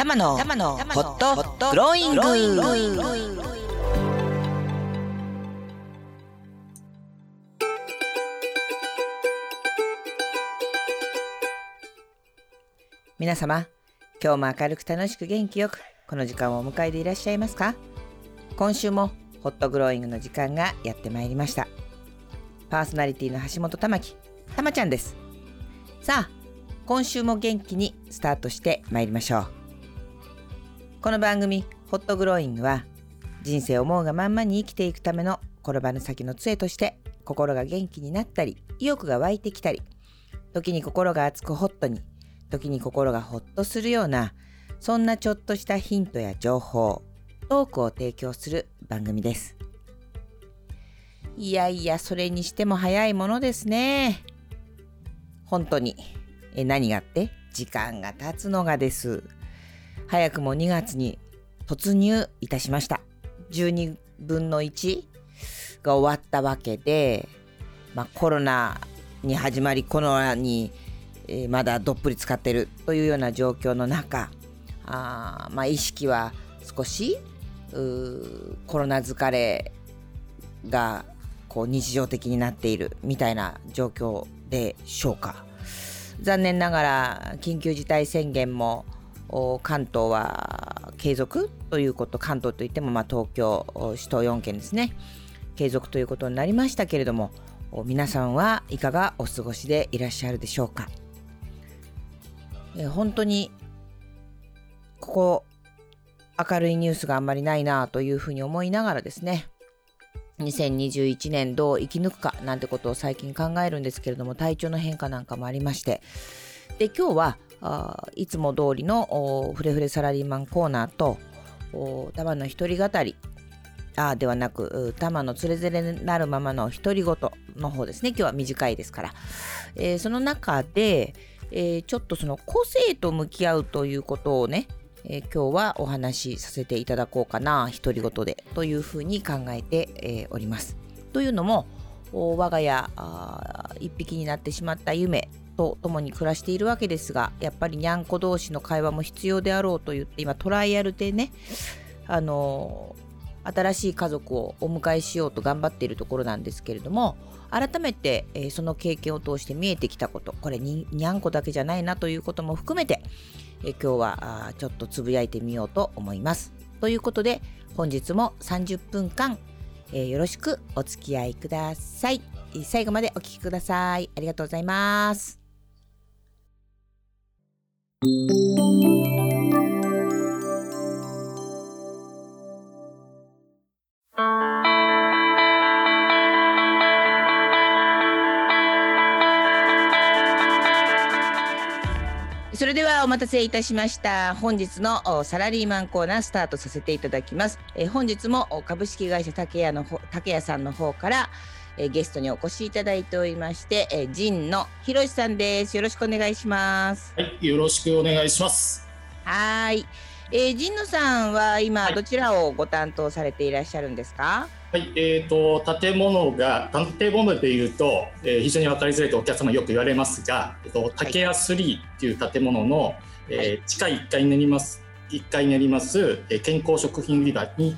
玉野。ホット。グローイング皆様今日も明るく楽しく元気よくこの時間をお迎えでいらっしゃいますか？今週もホットグローイングの時間がやってまいりました。パーソナリティの橋本玉木たまちゃんです。さあ今週も元気にスタートしてまいりましょうこの番組ホットグローイングは人生思うがまんまに生きていくための転ばぬ先の杖として心が元気になったり意欲が湧いてきたり時に心が熱くホットに時に心がホッとするようなそんなちょっとしたヒントや情報トークを提供する番組です。いやいやそれにしても早いものですね。本当に。え何がって？時間が経つのがです。早くも2月に突入いたしました。12分の1が終わったわけで、まあ、コロナに始まりコロナにえ、まだどっぷり使ってるというような状況の中あ、まあ、意識は少しコロナ疲れがこう日常的になっているみたいな状況でしょうか。残念ながら緊急事態宣言も関東は継続ということ関東といってもまあ東京首都4県ですね。継続ということになりましたけれども皆さんはいかがお過ごしでいらっしゃるでしょうか。え本当にここ明るいニュースがあんまりないなというふうに思いながらですね2021年どう生き抜くかなんてことを最近考えるんですけれども体調の変化なんかもありまして。で今日はあいつも通りのフレフレサラリーマンコーナーと玉の一人語りあではなく玉のつれづれなるままの独り言の方ですね。今日は短いですから、えー、その中で、えー、ちょっとその個性と向き合うということをね、えー、今日はお話しさせていただこうかな。独り言でというふうに考えて、え、おります。というのも我が家一匹になってしまった夢。と共に暮らしているわけですがやっぱりにゃんこ同士の会話も必要であろうと言って今トライアルでねあの新しい家族をお迎えしようと頑張っているところなんですけれども改めて、えー、その経験を通して見えてきたことこれににゃんこだけじゃないなということも含めて、えー、今日はあちょっとつぶやいてみようと思います。ということで本日も30分間、えー、よろしくお付き合いください。最後までお聴きください。ありがとうございます。それではお待たせいたしました。本日のサラリーマンコーナースタートさせていただきます、え本日も株式会社竹谷の竹谷さんの方からえゲストにお越しいただいておりまして、え陣のひろしさんです。よろしくお願いします。はいよろしくお願いします。はい。えー、神野さんは今どちらをご担当されていらっしゃるんですか？はい、えーと、建物が建物でいうと、えー、非常に分かりづらいとお客様よく言われますが、えーと、竹屋3っていう建物の、はい、えー、地下1階になります1階にあります、えー、健康食品売り場に、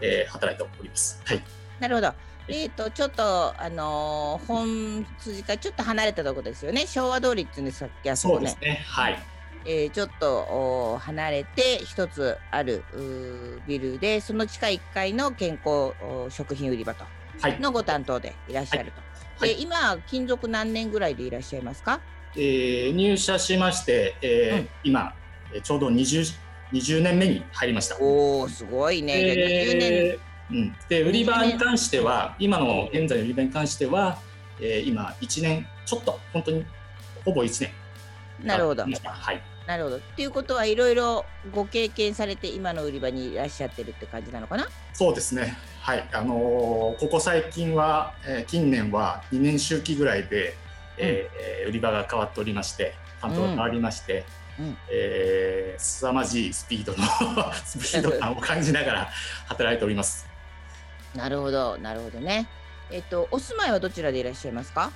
えー、働いております。はい、なるほど。えーと、ちょっと、あのー、本筋からちょっと離れたところですよね昭和通りっていうんですかあそこね。そうですねはいえー、ちょっと離れて一つあるビルでその地下1階の健康食品売り場と、のご担当でいらっしゃると。はい、で今勤続何年ぐらいでいらっしゃいますか、えー、入社しまして、えー、うん、今ちょうど 20, 20年目に入りました。おおすごいね。えー、うん、で売り場に関しては今の現在の売り場に関しては、えー、今1年ちょっと本当にほぼ1年なるほど。はい。なるほど。っていうことはいろいろご経験されて今の売り場にいらっしゃってるって感じなのかな？そうですね。はい。あのー、ここ最近は、えー、近年は2年周期ぐらいで、えー、うん、売り場が変わっておりまして担当が変わりまして、うん、えー、凄まじいスピードの スピード感を感じながら働いております。なるほど、なるほどね。えっと、お住まいはどちらでいらっしゃいますか？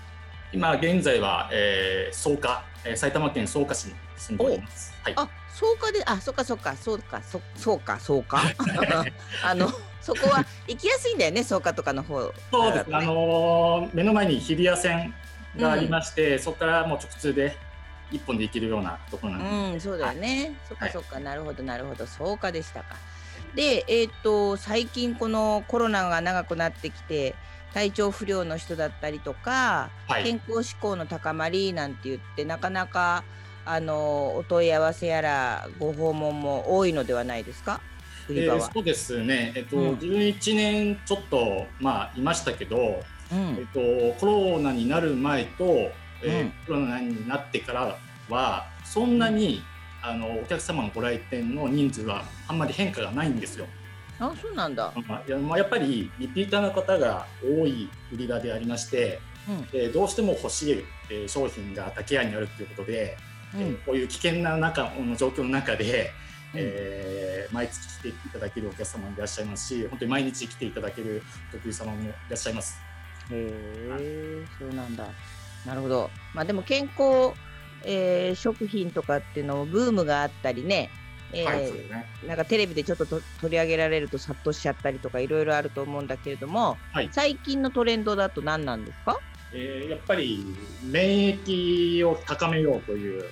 今現在は、えー、草加、えー、埼玉県草加市に住んでおります。はい、あ、草加で、あ、そっかそっか、そうか、そ、そうか、そうか。あの、そこは行きやすいんだよね、草加とかの方、そうです、ね、あのー、目の前に日比谷線がありまして、うん、そこからもう直通で一本で行けるようなところなんで。うん、そうだよね。はい、そっかそっか、なるほどなるほど、草加でしたか。で、えっ、ー、と最近このコロナが長くなってきて。体調不良の人だったりとか、はい、健康志向の高まりなんて言ってなかなかあのお問い合わせやらご訪問も多いのではないですか？えー、そうですね、えっとうん、11年ちょっと、まあ、いましたけど、うん、えっと、コロナになる前と、えー、うん、コロナになってからはそんなに、あのお客様のご来店の人数はあんまり変化がないんですよ。あそうなんだ、やまあ、やっぱりリピーターの方が多い売り場でありまして、うん、えー、どうしても欲しい、えー、商品が竹屋にあるということで、うん、えー、こういう危険な中の状況の中で、うん、えー、毎月来ていただけるお客様もいらっしゃいますし本当に毎日来ていただけるお得意様もいらっしゃいます。へえ、そうなんだ。なるほど。まあでも健康、えー、食品とかっていうのもブームがあったりね、えー、はいね、なんかテレビでちょっと取り上げられると殺到しちゃったりとかいろいろあると思うんだけれども、はい、最近のトレンドだと何なんですか？えー、やっぱり免疫を高めようという、うん、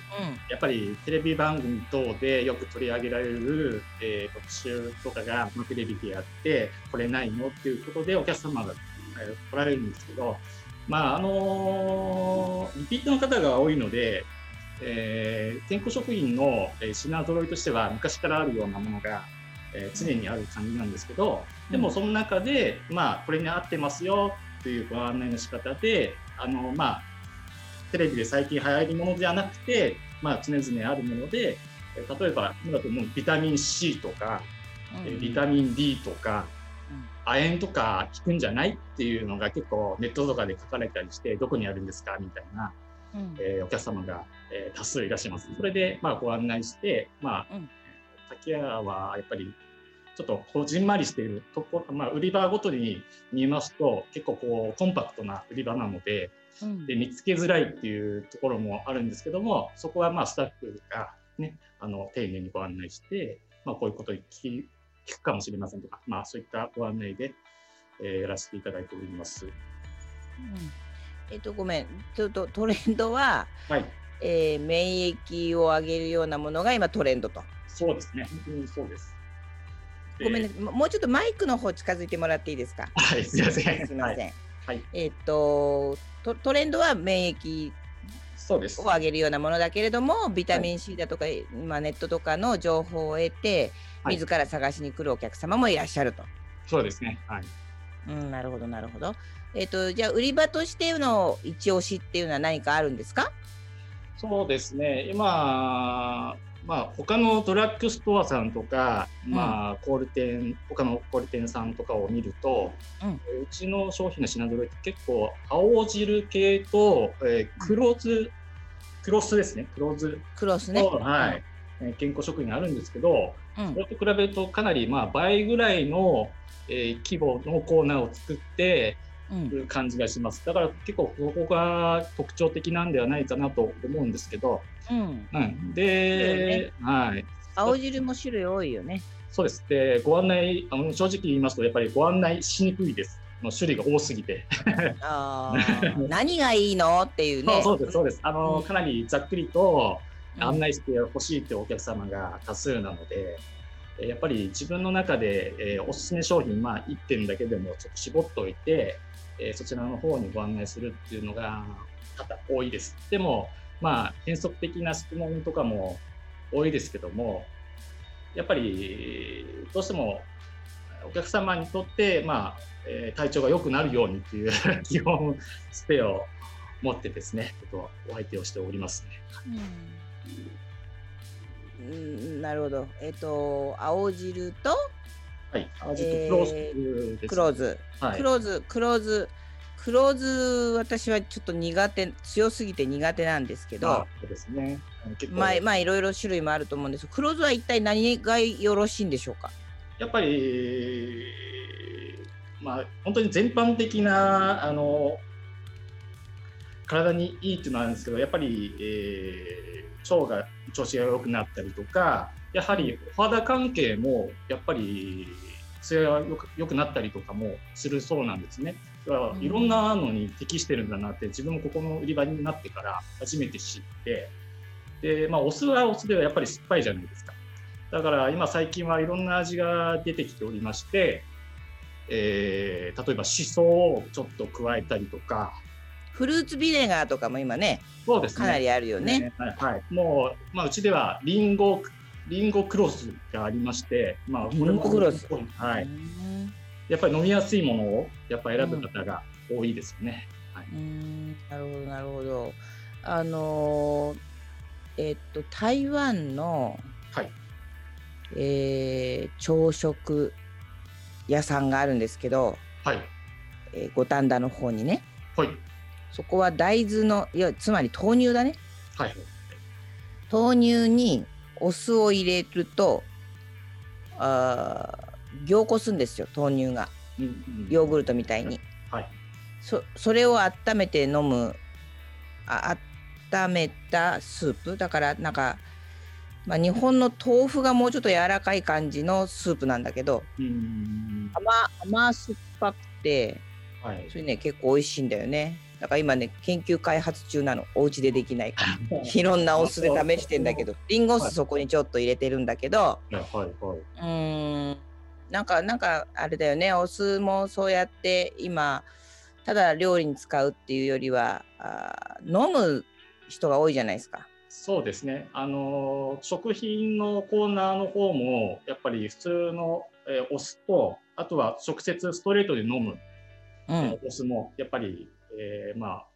やっぱりテレビ番組等でよく取り上げられる、えー、特集とかが、まあ、テレビでやってこれないのっていうことでお客様が、えー、来られるんですけどまああのー、リピートの方が多いのでえー、健康食品の品揃いとしては昔からあるようなものが、えー、常にある感じなんですけどでもその中で、まあ、これに合ってますよというご案内の仕方であの、まあ、テレビで最近流行りものではなくて、まあ、常々あるもので例えば今だともうビタミン C とか、うん、ビタミン D とか、亜鉛とか効くんじゃないっていうのが結構ネットとかで書かれたりしてどこにあるんですかみたいな、うん、えー、お客様がえー、多数いらっしゃいます。それで、まあ、ご案内して、まあ、うん、竹屋はやっぱり、ちょっとこじんまりしているところ、まあ、売り場ごとに見ますと、結構こう、コンパクトな売り場なので、うん、で見つけづらいっていうところもあるんですけども、そこはまあ、スタッフがね、あの、丁寧にご案内して、まあ、こういうことを聞聞くかもしれませんとか、まあ、そういったご案内で、えー、やらせていただいております。うん。えっと、ごめん、ちょっとトレンドは、はい、えー、免疫を上げるようなものが今トレンドと。そうですね、本当にそうです。ごめんなさい、もうちょっとマイクの方近づいてもらっていいですか？はい、すみません。すみません。はい、えっ、とトトレンドは免疫そうですを上げるようなものだけれどもビタミン C だとか、はい、まあ、ネットとかの情報を得て、はい、自ら探しに来るお客様もいらっしゃると。そうですね、はいうん、なるほどなるほど。えっ、ー、とじゃあ売り場としての一押しっていうのは何かあるんですか？そうですね、今、まあ、他のドラッグストアさんとか、うん、まあ、小売店、他の小売店さんとかを見ると、うん、うちの商品の品揃えって結構、青汁系と、えー、黒酢、黒酢ですね、黒酢。黒酢ね。はい。うん、健康食品あるんですけど、それと比べるとかなりまあ倍ぐらいの、えー、規模のコーナーを作って、いう感じがします。だから結構ここが特徴的なんではないかなと思うんですけど、うん、うん、で、ね、はい。青汁も種類多いよね。そうです。で、ご案内、あの正直言いますと、やっぱりご案内しにくいです。の種類が多すぎてあ何がいいのっていうね。そうです、そうです。あの、うん、かなりざっくりと案内してほしいってお客様が多数なので、うん、やっぱり自分の中で、えー、おすすめ商品、まあ、1点だけでもちょっと絞っておいて、えー、そちらの方にご案内するっていうのが多々多いです。でも、まあ、変則的な質問とかも多いですけども、やっぱりどうしてもお客様にとって、まあえー、体調が良くなるようにっていう 基本スペを持ってですね、ちょっとお相手をしておりますね。うん、なるほど。えっ、ー、と、青汁と、はい、クローズ、ね。クローズ、はい、クローズ、クローズ、クローズ、私はちょっと苦手、強すぎて苦手なんですけど、そうですね。まあ、まあ、いろいろ種類もあると思うんです。クローズは一体何がよろしいんでしょうか？やっぱり、まあ、本当に全般的な、あの、体にいいっていうのはあるんですけどやっぱり、えー、腸が調子が良くなったりとかやはりお肌関係もやっぱり艶が良くなったりとかもするそうなんですね。いろんなのに適してるんだなって自分もここの売り場になってから初めて知ってで、まあ、お酢はお酢ではやっぱり酸っぱいじゃないですかだから今最近はいろんな味が出てきておりまして、えー、例えばしそをちょっと加えたりとかフルーツビネガーとかも今ねそうですねかなりあるよね。ねはい、はい、もう、まあ、うちではリンゴリンゴクロスがありまして、まあ、リンゴクロス、はい、やっぱり飲みやすいものをやっぱ選ぶ方が多いですよね。はい、うんなるほどなるほど。あのー、えっと台湾の、はいえー、朝食屋さんがあるんですけど、はいえー、五反田の方にね。はいそこは大豆のいやつまり豆乳だね。はい。豆乳にお酢を入れるとあ凝固するんですよ豆乳が、ヨーグルトみたいに。はい。そそれを温めて飲むあ温めたスープだからなんか、まあ、日本の豆腐がもうちょっと柔らかい感じのスープなんだけど、うん、甘甘酸っぱくて、はい、それね結構美味しいんだよね。だから今ね研究開発中なの。お家でできないから。い。ろんなお酢で試してんだけどリンゴ酢そこにちょっと入れてるんだけど、はい。はい、うん。なんかなんかあれだよね。お酢もそうやって今ただ料理に使うっていうよりはあ飲む人が多いじゃないですか。そうですね、あの食品のコーナーの方もやっぱり普通の、えー、お酢とあとは直接ストレートで飲む、うん、お酢もやっぱりえー、まあ、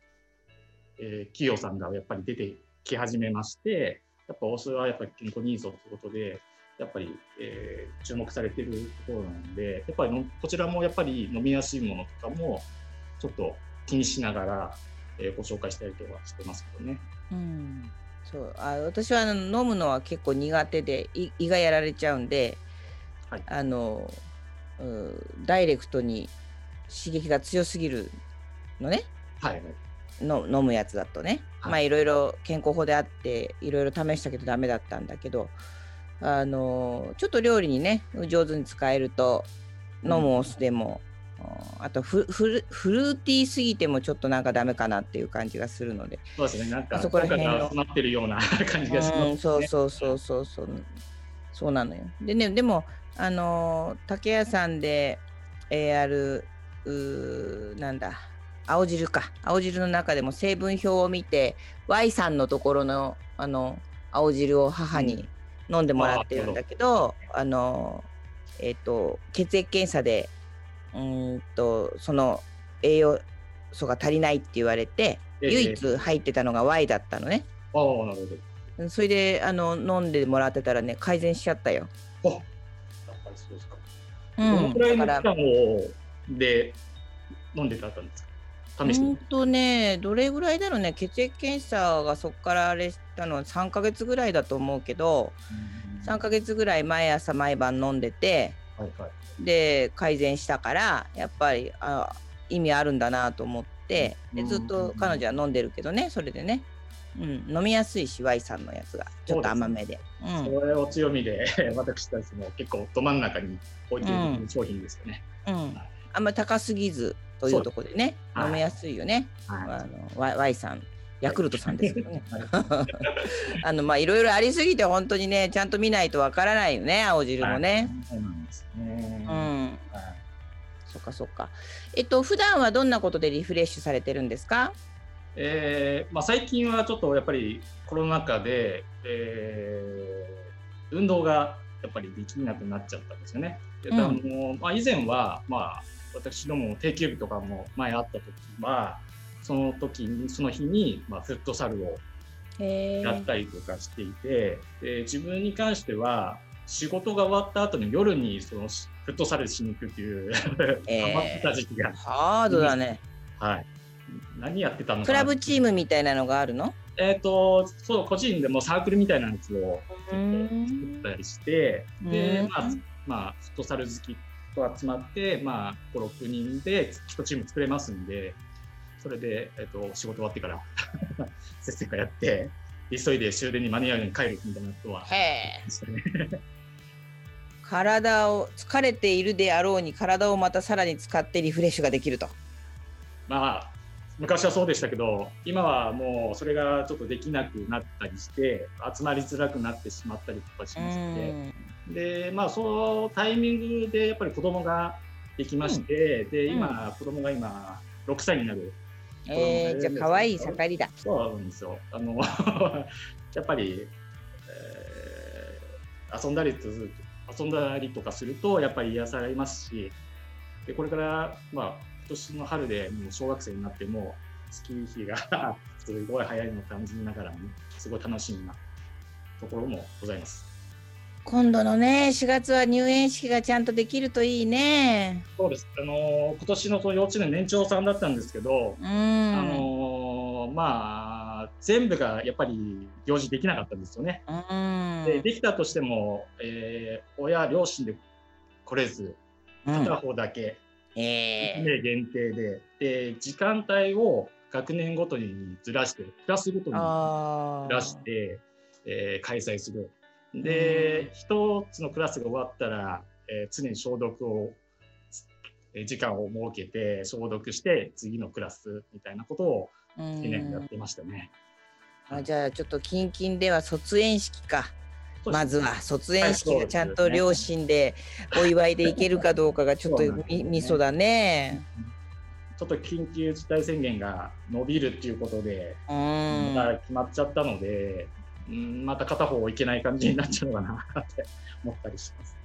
えー、企業さんがやっぱり出てき始めまして、やっぱオスはやっぱり健康にいいぞということで、やっぱり、えー、注目されてるところなので、やっぱりのこちらもやっぱり飲みやすいものとかもちょっと気にしながら、えー、ご紹介したりとかしてますけどね。うん。そう。あ私は飲むのは結構苦手で胃がやられちゃうんで、はい、あのダイレクトに刺激が強すぎるのね、はいはい、の飲むやつだとね、はい、まあいろいろ健康法であっていろいろ試したけどダメだったんだけどあのちょっと料理にね上手に使えると飲むお酢でも、うん、あとフフフルーティーすぎてもちょっとなんかダメかなっていう感じがするので。そうですね。なんかそこら辺のなってるような 感じがしますね、うん、そうそうそうそうそう。そうなのよ。でねでもあの竹屋さんで、えー、あるなんだ青汁か青汁の中でも成分表を見て Y さんのところのあの青汁を母に飲んでもらってるんだけど、あのえっ、ー、と血液検査でうんとその栄養素が足りないって言われて、えー、唯一入ってたのが Y だったのね。ああなるほど。それであの飲んでもらってたらね改善しちゃったよ。あやっぱりそうですか。うん、どのくらいの期間で飲んでたんですか？試してうんとね、どれぐらいだろうね、血液検査がそこからあれしたのは3ヶ月ぐらいだと思うけど、3ヶ月ぐらい毎朝毎晩飲んでて、はいはい、で改善したからやっぱりあ意味あるんだなと思ってでずっと彼女は飲んでるけどねそれでね、うん、飲みやすいし Y さんのやつがちょっと甘めで。そで、うん、それを強みで 私たちも結構ど真ん中に置いている商品ですよね、うん、うん、あんまり高すぎずというところでね、飲みやすいよね。はい、あの y, さん、ヤクルトさんですけどね。あのまあいろいろありすぎて本当にねちゃんと見ないとわからないよね青汁もね。そうなんですね。うん。そっかそっか。えっと普段はどんなことでリフレッシュされてるんですか？えー、まあ最近はちょっとやっぱりコロナ禍で、えー、運動がやっぱりできなくなっちゃったんですよね。で、うん、あのまあ以前はまあ私ども定休日とかも前あった時はその時にその日に、まあ、フットサルをやったりとかしていてで自分に関しては仕事が終わった後に夜にそのフットサルしに行くっていうえー、ハマってた時期が。ハードだね。はい。何やってたのクラブチームみたいなのがあるの？えっ、ー、とそう個人でもサークルみたいなやつを作ったりしてでまあまあフットサル好き人集まって、まあ、5、6人で1チーム作れますんで、それで、えっと、仕事終わってからせっせかやって急いで終電に間に合うように帰るみたいなことはへ 体を疲れているであろうに体をまたさらに使ってリフレッシュができると。まあ昔はそうでしたけど今はもうそれがちょっとできなくなったりして集まりづらくなってしまったりとかしますので、でまあそのタイミングでやっぱり子供ができまして、うん、で今、うん、子供が今6歳になるえー、じゃあ可愛い盛りだ。そうなんですよ。あの やっぱり、えー、遊んだりと遊んだりとかするとやっぱり癒されますし、でこれからまあ今年の春でもう小学生になっても月日が すごい早いのを感じながら、ね、すごい楽しみなところもございます。今度のね4月は入園式がちゃんとできるといいね。そうです。あの今年のその幼稚園年長さんだったんですけど、うん、あのまあ全部がやっぱり行事できなかったんですよね。うん、でできたとしても、えー、親両親で来れず片方だけ、うん、えー、限定でで時間帯を学年ごとにずらしてクラスごとにずらして、えー、開催する。で、一つのクラスが終わったら、えー、常に消毒を、えー、時間を設けて消毒して次のクラスみたいなことを1年やってましたね。あじゃあちょっと近々では卒園式か。まずは卒園式がちゃんと両親でお祝いでいけるかどうかがちょっとみみそだね。ちょっと緊急事態宣言が伸びるっていうことで、まだ決まっちゃったので、ん、また片方いけない感じになっちゃうのかなって思ったりします。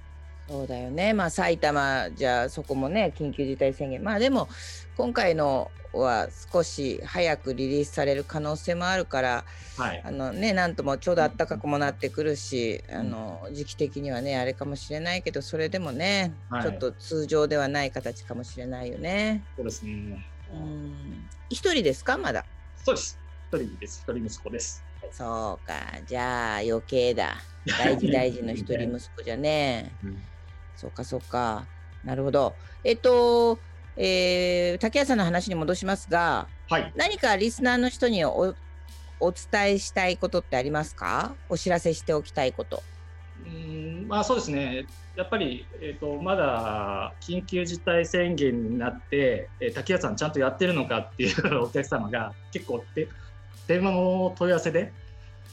そうだよね、まあ、埼玉じゃあそこもね緊急事態宣言まあでも今回のは少し早くリリースされる可能性もあるから、はい、あのねなんともちょうど暖かくもなってくるし、うん、あの時期的にはねあれかもしれないけどそれでもね、はい、ちょっと通常ではない形かもしれないよね。そうですね。うん。一人ですか？まだ。そうです。一人です。一人息子です。そうか、じゃあ余計だ。大事大事の一人息子じゃね。うん、そうかそうか。なるほど。えっと、えー、竹谷さんの話に戻しますが、はい、何かリスナーの人におお伝えしたいことってありますか？お知らせしておきたいこと。うんまあ、そうですね、やっぱり、えーと、まだ緊急事態宣言になって、えー、竹谷さん、ちゃんとやってるのかっていうお客様が結構で電話の問い合わせで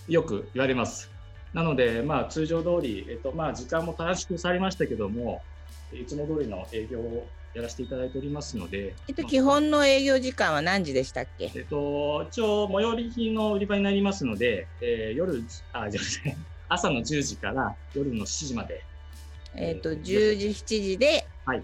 よく言われます。なので、まあ、通常通り、えっとまあ、時間も短縮されましたけども、いつも通りの営業をやらせていただいておりますので、えっと、基本の営業時間は何時でしたっけ、えっと、一応、最寄り品の売り場になりますので、えー、夜あじゃ朝の10時から夜の7時まで。えっと、10時、7時で、はい、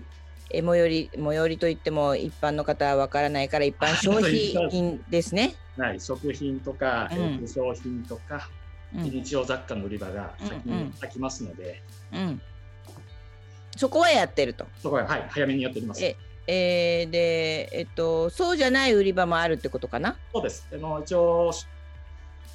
え最寄り、最寄りといっても一般の方はわからないから、一般消費品ですね。はい、食品とか、うん、商品とか、うん、日用雑貨の売り場が先に開きますので、うん、うん、そこはやってると。そこは、はい、早めにやっております。ええー、で、えっと、そうじゃない売り場もあるってことかな？そうです。あの一応、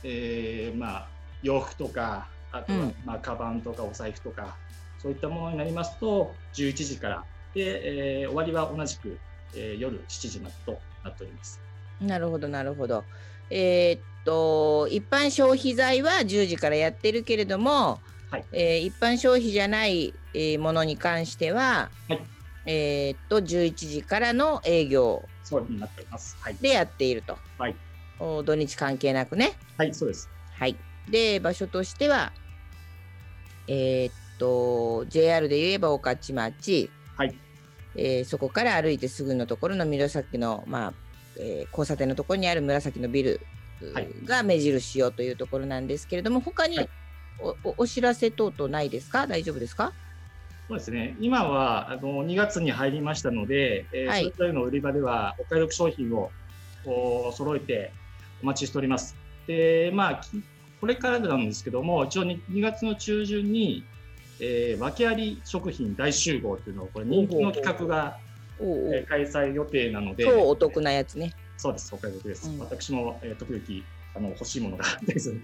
えー、まあ、洋服とか、あとは、まあ、カバンとかお財布とか、そういったものになりますと、11時からで、えー、終わりは同じく、えー、夜7時までとなっております。なるほど、なるほど。えー、っと、一般消費財は10時からやってるけれども、はい、えー、一般消費じゃない、えー、ものに関しては、はい、えー、っと、11時からの営業そうになっています。はい、でやっていると。はい、お土日関係なくね。はい、そうです。はい。で、場所としては、えー、っと、JR で言えば御徒町、はい、えー、そこから歩いてすぐのところの紫の、まあえー、交差点のところにある紫のビルが目印よというところなんですけれども、はい、他におお知らせ等々ないですか？大丈夫ですか？そうですね。今はあの2月に入りましたので、えーはい、それぞれの売り場ではお買い得商品を揃えてお待ちしております。でまあこれからなんですけども一応 2, 2月の中旬にえー、訳あり食品大集合っていうのをこれ人気の企画が、えー、開催予定なので超お得なやつねそうですお買い得です、うん、私も、えー、時々あの欲しいものがあったりする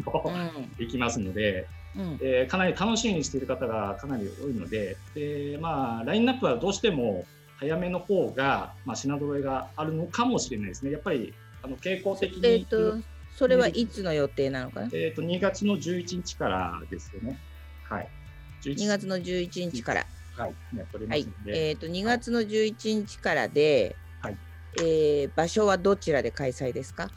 できますので、うん、えー、かなり楽しみにしている方がかなり多いのでで、まあ、ラインナップはどうしても早めの方が、まあ、品揃えがあるのかもしれないですね。やっぱりあの傾向的に。えーと、それはいつの予定なのかな、えーと、2月の11日からですよね。はい。2月の11日から。はい、やっておりますので。はい、えっ、ー、と、2月の11日からで、はい、えー、場所はどちらで開催ですか？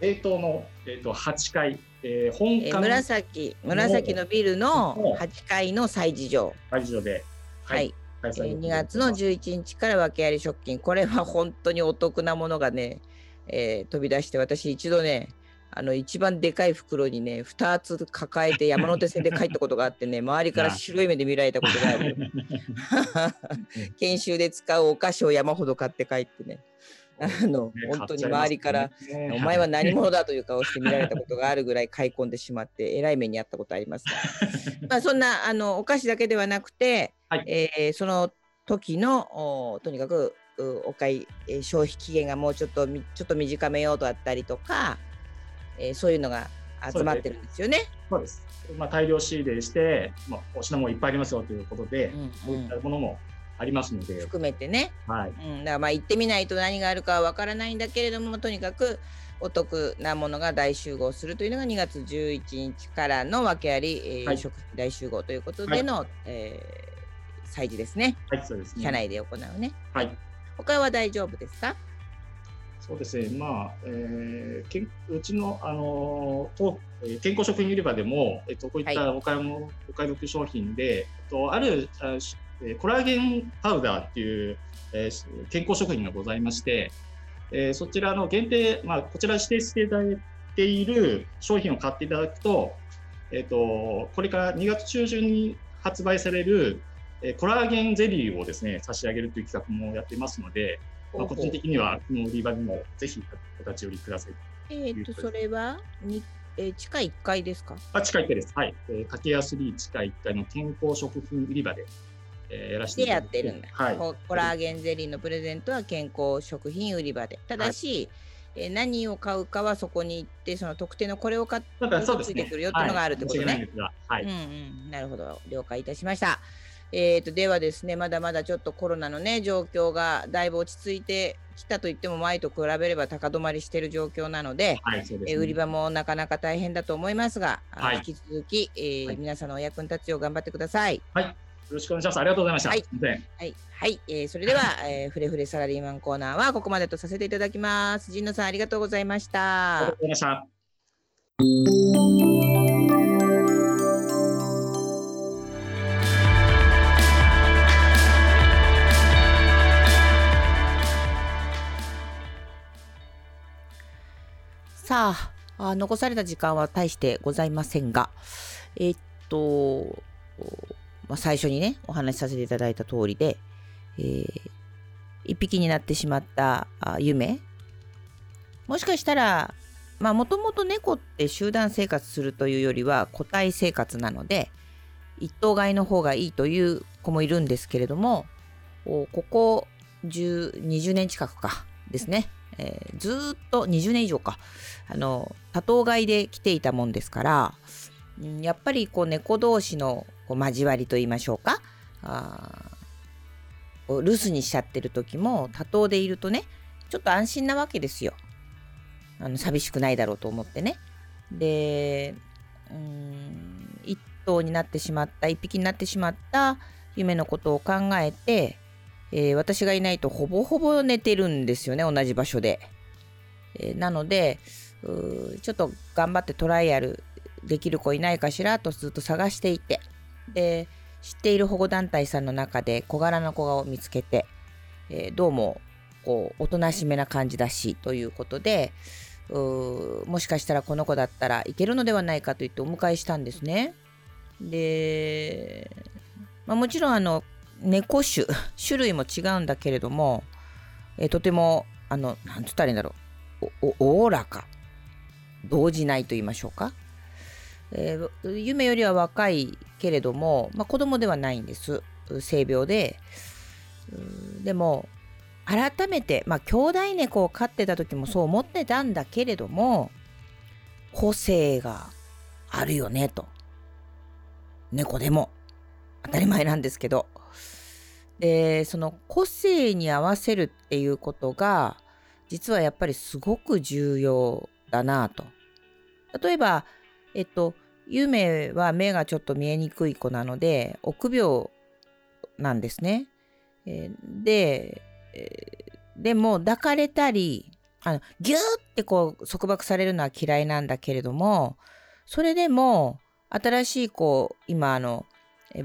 冷凍の、えーと、8階、えー、本館、紫紫のビルの8階の催事場。催事場で、はい、はい、えー、2月の11日から訳あり食金これは本当にお得なものがね、えー、飛び出して私一度ねあの一番でかい袋にね2つ抱えて 山手線で帰ったことがあってね周りから白い目で見られたことがある。研修で使うお菓子を山ほど買って帰ってね。あの、本当に周りから、お前は何者だという顔して見られたことがあるぐらい買い込んでしまって、えらい目にあったことありますが、まあそんなあのお菓子だけではなくて、はい、えー、その時のとにかくお買い消費期限がもうちょっとちょっと短めようとあったりとか、えー、そういうのが集まってるんですよね。そうです。まあ、大量仕入れして、まあ、お品物いっぱいありますよということで、うんうん、こういったものもありますので含めてね、はいうん、だからまあ行ってみないと何があるかはわからないんだけれどもとにかくお得なものが大集合するというのが2月11日からの訳あり、えーはい、食費大集合ということでの、はい、えー、催事ですね。はい、そうですね。社内で行うね。はい。他は大丈夫ですか？そうですね、まあ、えー、けんうちの、あのと健康食品売り場でも、えっと、こういったお買い物、はい、お買い得商品で、えっと、あるあえコラーゲンパウダーっていう、えー、健康食品がございまして、えー、そちらの限定、まあ、こちら指定していただいている商品を買っていただくと、えっ、ー、と、これから2月中旬に発売される、えー、コラーゲンゼリーをですね、差し上げるという企画もやっていますので、まあ、個人的にはこの売り場にもぜひお立ち寄りください。えっ、と、それは？に、えー、地下1階ですか？あ地下1階です。はい。えー、駆け安リー地下1階の健康食品売り場でえー、やらせてやってるんだ、はい、コラーゲンゼリーのプレゼントは健康食品売り場で。ただし、はい、えー、何を買うかはそこに行ってその特定のこれを買ってついてくるよっていうのがあるってことね。はい、うんうん、なるほど。了解いたしました。えーと、ではですねまだまだちょっとコロナのね状況がだいぶ落ち着いてきたと言っても前と比べれば高止まりしている状況なのではいでね、えー、売り場もなかなか大変だと思いますが、はい、引き続き、えー皆さんのお役に立つよう頑張ってください。はいよろしくお願いします。ありがとうございました。はい、はい、はい、えー、それでは、えー、フレフレサラリーマンコーナーはここまでとさせていただきます。神野さん、ありがとうございました。ありがとうございました。さああ、残された時間は大してございませんが、え、っと、まあ、最初にね、お話しさせていただいた通りで、えー、一匹になってしまった夢。もしかしたら、まあもともと猫って集団生活するというよりは個体生活なので、一頭買いの方がいいという子もいるんですけれども、ここ10 20年近くかですね、えー、ずっと20年以上か、あの、多頭買いで来ていたもんですから、やっぱりこう猫同士のこう交わりと言いましょうかあ留守にしちゃってる時も多頭でいるとねちょっと安心なわけですよ。あの寂しくないだろうと思ってね。でうん一頭になってしまった一匹になってしまった夢のことを考えて、えー、私がいないとほぼほぼ寝てるんですよね同じ場所で。えー、なのでちょっと頑張ってトライアルできる子いないかしらとずっと探していてで知っている保護団体さんの中で小柄な子を見つけて、えー、どうもこうおとなしめな感じだしということでもしかしたらこの子だったらいけるのではないかと言ってお迎えしたんですね。で、まあ、もちろんあの猫種種類も違うんだけれども、えー、とてもあの何つったらいいんだろう。おおらか。動じないと言いましょうか。えー、夢よりは若いけれども、まあ、子供ではないんです。性病で。でも改めてまあ兄弟猫を飼ってた時もそう思ってたんだけれども個性があるよねと。猫でも。当たり前なんですけど。でその個性に合わせるっていうことが実はやっぱりすごく重要だなと。例えばえっとゆめは目がちょっと見えにくい子なので臆病なんですね。で、でも抱かれたりあのギューってこう束縛されるのは嫌いなんだけれどもそれでも新しいこう今あの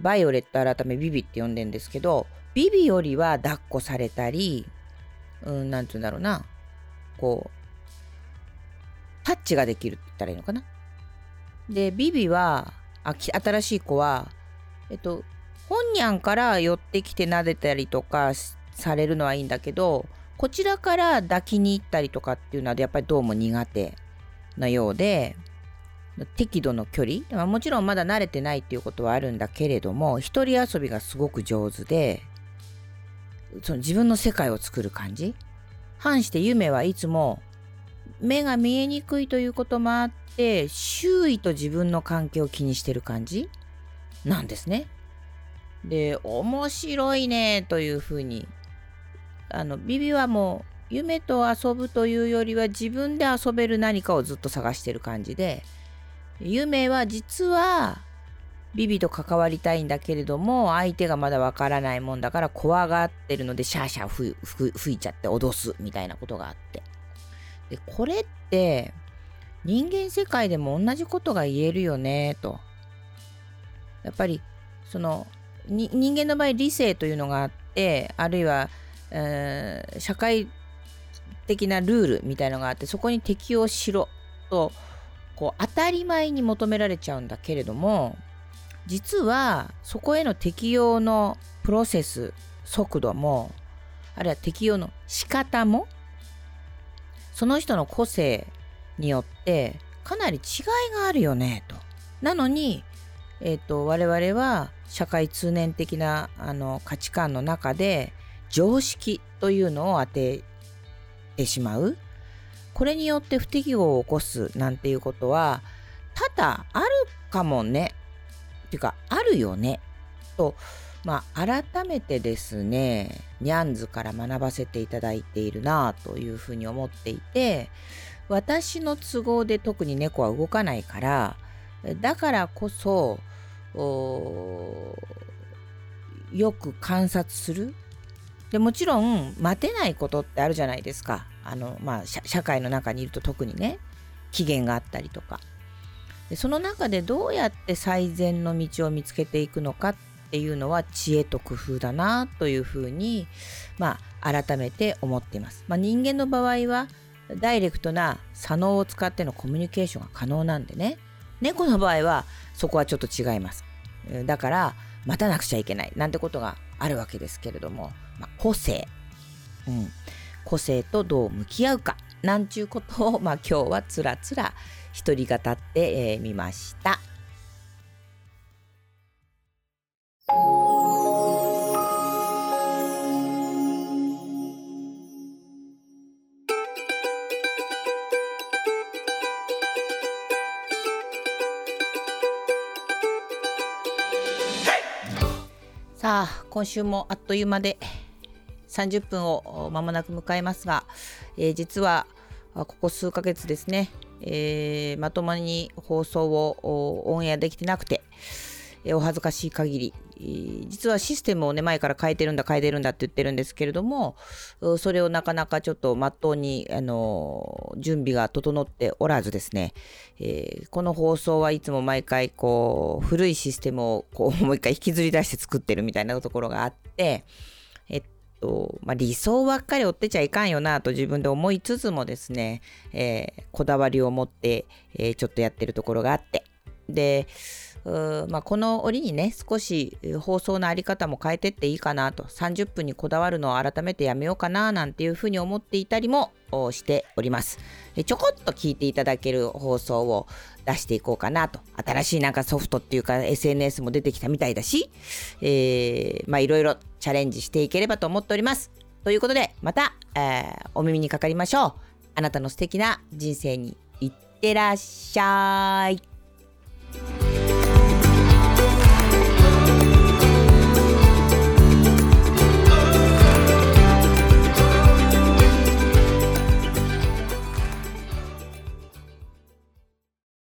バイオレット改めビビって呼んでんですけどビビよりは抱っこされたりうんなんて言うんだろうな。こうタッチができるって言ったらいいのかな。でビビはあ新しい子はえっと本にゃんから寄ってきて撫でたりとかされるのはいいんだけどこちらから抱きに行ったりとかっていうのはやっぱりどうも苦手なようで適度の距離。もちろんまだ慣れてないっていうことはあるんだけれども一人遊びがすごく上手でその自分の世界を作る感じ？反して夢はいつも目が見えにくいということもあって周囲と自分の関係を気にしてる感じ？なんですね。で面白いねというふうにあのビビはもう夢と遊ぶというよりは自分で遊べる何かをずっと探してる感じで夢は実はビビと関わりたいんだけれども相手がまだわからないもんだから怖がってるのでシャーシャー吹いちゃって脅すみたいなことがあって。でこれって人間世界でも同じことが言えるよねと。やっぱりその人間の場合理性というのがあってあるいは、えー、社会的なルールみたいのがあってそこに適応しろとこう当たり前に求められちゃうんだけれども実はそこへの適用のプロセス速度もあるいは適用の仕方もその人の個性によってかなり違いがあるよねと。なのに、えーと、我々は社会通念的なあの価値観の中で常識というのを当ててしまう。これによって不適合を起こすなんていうことは多々あるかもねていうかあるよね。とまあ改めてですねニャンズから学ばせていただいているなというふうに思っていて私の都合で特に猫は動かないからだからこそよく観察する。でもちろん待てないことってあるじゃないですか。あの、まあ、社会の中にいると特にね期限があったりとか。でその中でどうやって最善の道を見つけていくのかっていうのは知恵と工夫だなというふうに、まあ、改めて思っています。まあ、人間の場合はダイレクトな左脳を使ってのコミュニケーションが可能なんでね。猫の場合はそこはちょっと違います。だから待たなくちゃいけない。なんてことがあるわけですけれども、まあ、個性、うん、個性とどう向き合うか。なんちゅうことを、まあ、今日はつらつら一人語ってみ、えー、ました。さあ今週もあっという間で30分を間もなく迎えますが、えー、実はここ数ヶ月ですね、えー、まともに放送をオンエアできてなくて、えー、お恥ずかしい限り、実はシステムをね前から変えてるんだ変えてるんだって言ってるんですけれどもそれをなかなかちょっとまっとうに、あの準備が整っておらずですね、えー、この放送はいつも毎回こう古いシステムをこうもう一回引きずり出して作ってるみたいなところがあってと、まあ、理想ばっかり追ってちゃいかんよなと自分で思いつつもですね、えー、こだわりを持って、えー、ちょっとやってるところがあって、で、まあ、この折にね少し放送のあり方も変えてっていいかなと。30分にこだわるのを改めてやめようかななんていうふうに思っていたりもしております。ちょこっと聞いていただける放送を出していこうかなと。新しいなんかソフトっていうか SNS も出てきたみたいだし、いろいろチャレンジしていければと思っております。ということでまた、えー、お耳にかかりましょう。あなたの素敵な人生にいってらっしゃい。